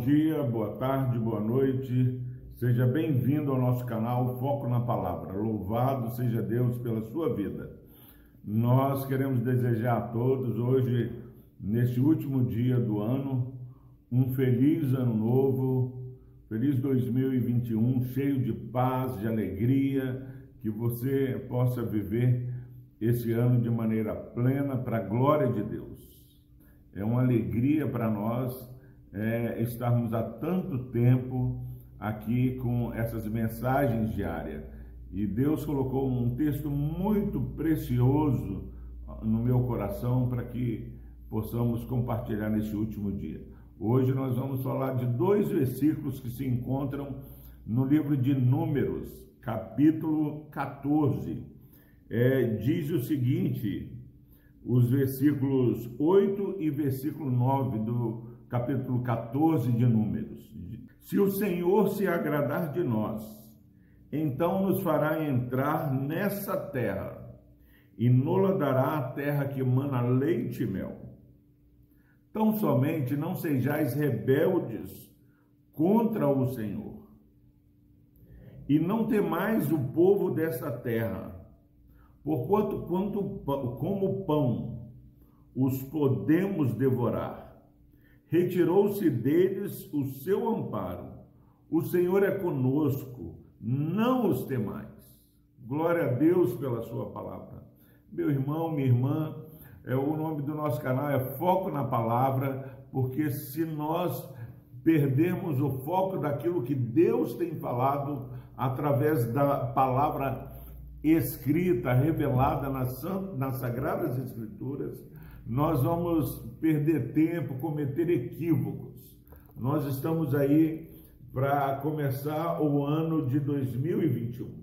dia, boa tarde, boa noite. Seja bem-vindo ao nosso canal Foco na Palavra. Louvado seja Deus pela sua vida. Nós queremos desejar a todos hoje, neste último dia do ano, um feliz ano novo, feliz 2021, cheio de paz, de alegria, que você possa viver esse ano de maneira plena para a glória de Deus. É uma alegria para nós é, estarmos há tanto tempo aqui com essas mensagens diárias. E Deus colocou um texto muito precioso no meu coração para que possamos compartilhar nesse último dia. Hoje nós vamos falar de dois versículos que se encontram no livro de Números, capítulo 14. É, diz o seguinte: os versículos 8 e versículo 9 do capítulo 14 de Números. Se o Senhor se agradar de nós, então nos fará entrar nessa terra e nola dará a terra que emana leite e mel. Tão somente não sejais rebeldes contra o Senhor. E não temais o povo dessa terra, porquanto quanto, como pão os podemos devorar retirou-se deles o seu amparo. O Senhor é conosco, não os temais. Glória a Deus pela sua palavra. Meu irmão, minha irmã, é, o nome do nosso canal é Foco na Palavra, porque se nós perdermos o foco daquilo que Deus tem falado através da palavra escrita, revelada nas, nas Sagradas Escrituras, nós vamos perder tempo, cometer equívocos. Nós estamos aí para começar o ano de 2021.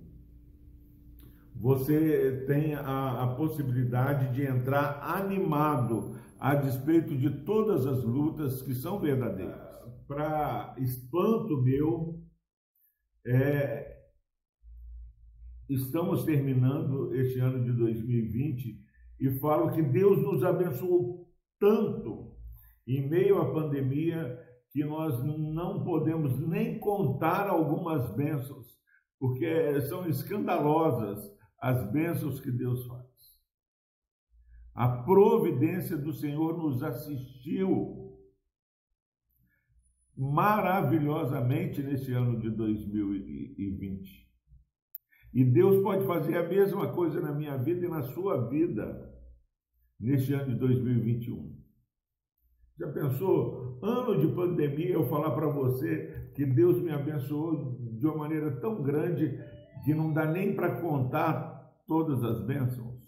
Você tem a, a, possibilidade de entrar animado a despeito de todas as lutas que são verdadeiras. Para espanto meu, é, estamos terminando este ano de 2020 e falo que Deus nos abençoou tanto em meio à pandemia que nós não podemos nem contar algumas bênçãos, porque são escandalosas as bênçãos que Deus faz. A providência do Senhor nos assistiu maravilhosamente nesse ano de 2020. E Deus pode fazer a mesma coisa na minha vida e na sua vida neste ano de 2021. Já pensou, ano de pandemia, eu falar para você que Deus me abençoou de uma maneira tão grande que não dá nem para contar todas as bênçãos?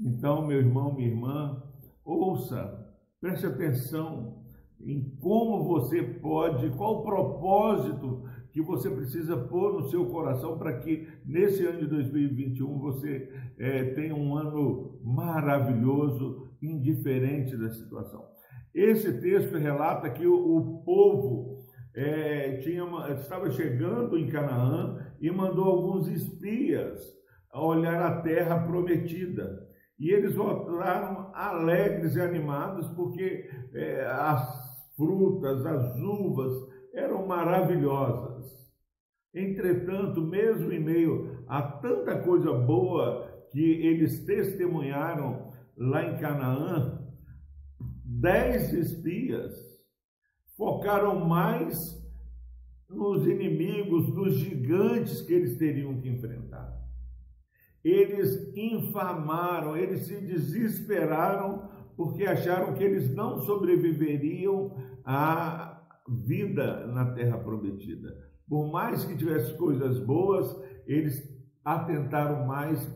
Então, meu irmão, minha irmã, ouça, preste atenção em como você pode, qual o propósito que você precisa pôr no seu coração para que nesse ano de 2021 você é, tenha um ano maravilhoso, indiferente da situação. Esse texto relata que o, o povo é, tinha, estava chegando em Canaã e mandou alguns espias olhar a terra prometida. E eles voltaram alegres e animados porque é, as frutas, as uvas, eram maravilhosas. Entretanto, mesmo em meio a tanta coisa boa que eles testemunharam lá em Canaã, dez espias focaram mais nos inimigos, nos gigantes que eles teriam que enfrentar. Eles infamaram, eles se desesperaram porque acharam que eles não sobreviveriam a vida na terra prometida. Por mais que tivesse coisas boas, eles atentaram mais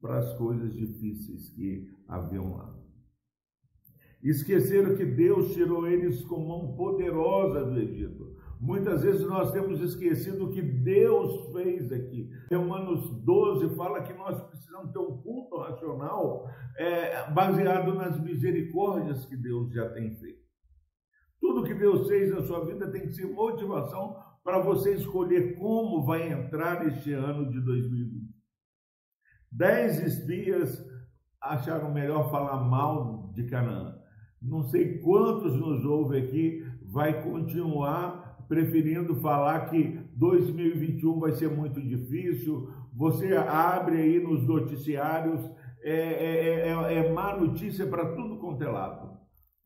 para as coisas difíceis que haviam lá. Esqueceram que Deus tirou eles com mão poderosa do Egito. Muitas vezes nós temos esquecido o que Deus fez aqui. Romanos 12 fala que nós precisamos ter um culto racional é, baseado nas misericórdias que Deus já tem feito. Que Deus fez na sua vida tem que ser motivação para você escolher como vai entrar este ano de 2020. Dez espias acharam melhor falar mal de Canaã. Não sei quantos nos ouvem aqui, vai continuar preferindo falar que 2021 vai ser muito difícil. Você abre aí nos noticiários, é, é, é, é má notícia para tudo quanto é lado.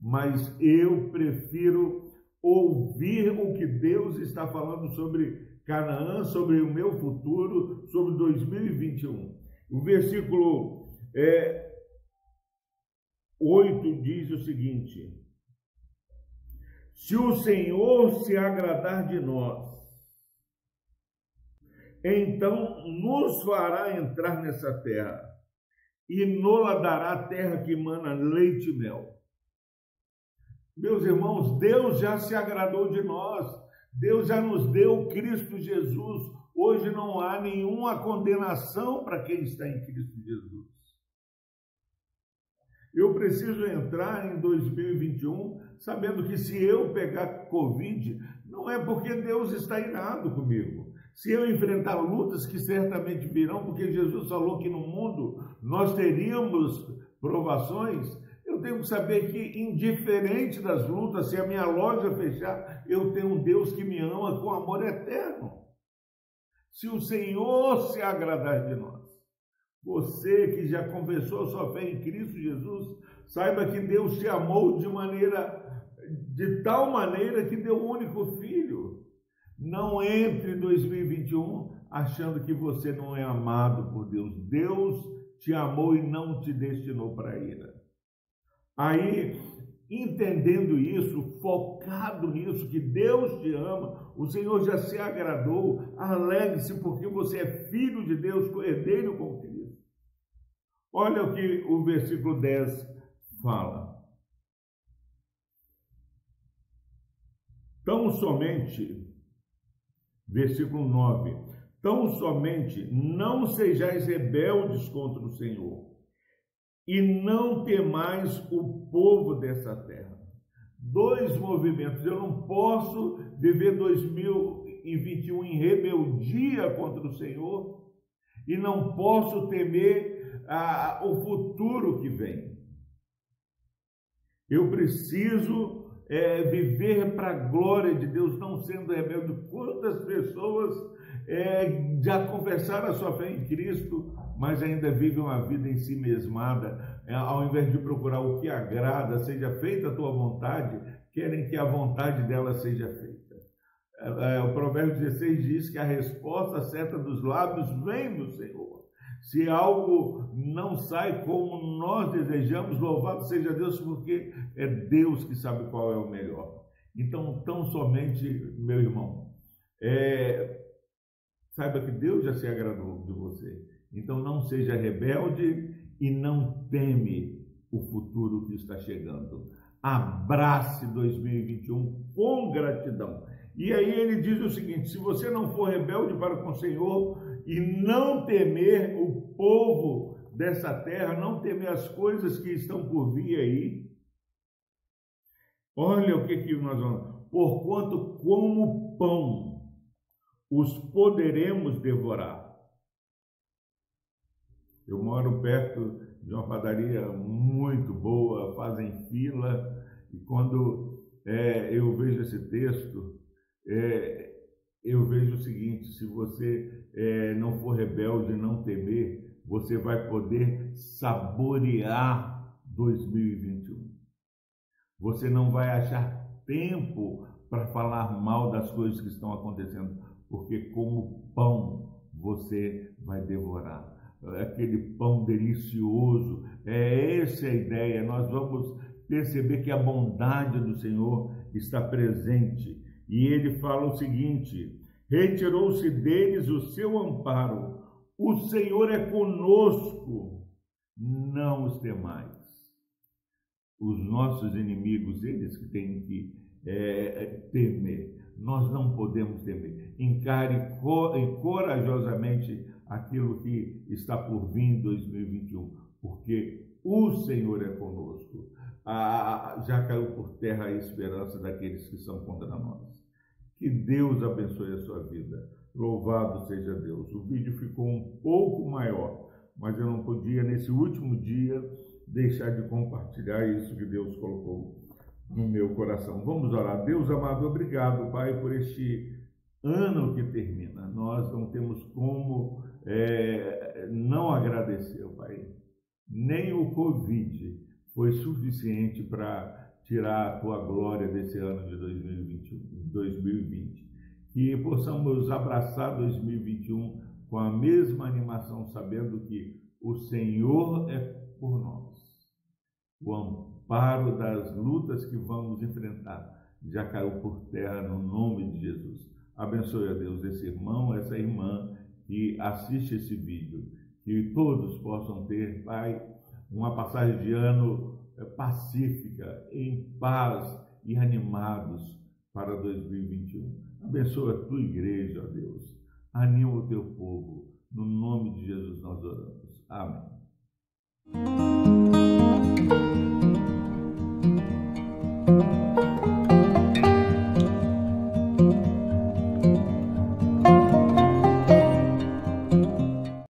Mas eu prefiro ouvir o que Deus está falando sobre Canaã, sobre o meu futuro, sobre 2021. O versículo é, 8 diz o seguinte: Se o Senhor se agradar de nós, então nos fará entrar nessa terra e nola dará terra que mana leite e mel. Meus irmãos, Deus já se agradou de nós, Deus já nos deu Cristo Jesus. Hoje não há nenhuma condenação para quem está em Cristo Jesus. Eu preciso entrar em 2021 sabendo que se eu pegar Covid, não é porque Deus está irado comigo. Se eu enfrentar lutas que certamente virão, porque Jesus falou que no mundo nós teríamos provações, eu tenho que saber que, indiferente das lutas, se a minha loja fechar, eu tenho um Deus que me ama com amor eterno. Se o Senhor se agradar de nós, você que já confessou sua fé em Cristo Jesus, saiba que Deus te amou de maneira, de tal maneira que deu um único filho. Não entre em 2021 achando que você não é amado por Deus. Deus te amou e não te destinou para a ira. Aí, entendendo isso, focado nisso, que Deus te ama, o Senhor já se agradou, alegre-se porque você é filho de Deus, herdeiro com Cristo. Olha o que o versículo 10 fala. Tão somente, versículo 9, tão somente não sejais rebeldes contra o Senhor e não temais o povo dessa terra. Dois movimentos. Eu não posso viver 2021 em rebeldia contra o Senhor e não posso temer ah, o futuro que vem. Eu preciso é, viver para a glória de Deus, não sendo rebelde. Quantas pessoas é, já confessaram a sua fé em Cristo, mas ainda vivem uma vida em si mesmada, é, ao invés de procurar o que agrada, seja feita a tua vontade, querem que a vontade dela seja feita. É, é, o Provérbio 16 diz que a resposta certa dos lábios vem do Senhor. Se algo não sai como nós desejamos, louvado seja Deus, porque é Deus que sabe qual é o melhor. Então, tão somente, meu irmão, é, Saiba que Deus já se agradou de você. Então não seja rebelde e não teme o futuro que está chegando. Abrace 2021 com gratidão. E aí ele diz o seguinte: se você não for rebelde para com o Senhor e não temer o povo dessa terra, não temer as coisas que estão por vir aí, olha o que, que nós vamos. Porquanto, como pão os poderemos devorar. Eu moro perto de uma padaria muito boa, fazem fila, e quando é, eu vejo esse texto, é, eu vejo o seguinte: se você é, não for rebelde, não temer, você vai poder saborear 2021. Você não vai achar tempo para falar mal das coisas que estão acontecendo porque como pão você vai devorar. Aquele pão delicioso, é essa a ideia. Nós vamos perceber que a bondade do Senhor está presente. E ele fala o seguinte: retirou-se deles o seu amparo, o Senhor é conosco, não os temais. Os nossos inimigos, eles que têm que é, temer nós não podemos temer. Encare corajosamente aquilo que está por vir em 2021, porque o Senhor é conosco. Ah, já caiu por terra a esperança daqueles que são contra nós. Que Deus abençoe a sua vida. Louvado seja Deus. O vídeo ficou um pouco maior, mas eu não podia, nesse último dia, deixar de compartilhar isso que Deus colocou no meu coração. Vamos orar. Deus amado, obrigado, Pai, por este ano que termina. Nós não temos como é, não agradecer, Pai. Nem o Covid foi suficiente para tirar a tua glória desse ano de 2021, 2020. Que possamos abraçar 2021 com a mesma animação, sabendo que o Senhor é por nós. O amparo das lutas que vamos enfrentar já caiu por terra no nome de Jesus. Abençoe a Deus esse irmão, essa irmã que assiste esse vídeo. Que todos possam ter, Pai, uma passagem de ano eh, pacífica, em paz e animados para 2021. Abençoa a tua igreja, Deus. Anima o teu povo. No nome de Jesus nós oramos. Amém. you.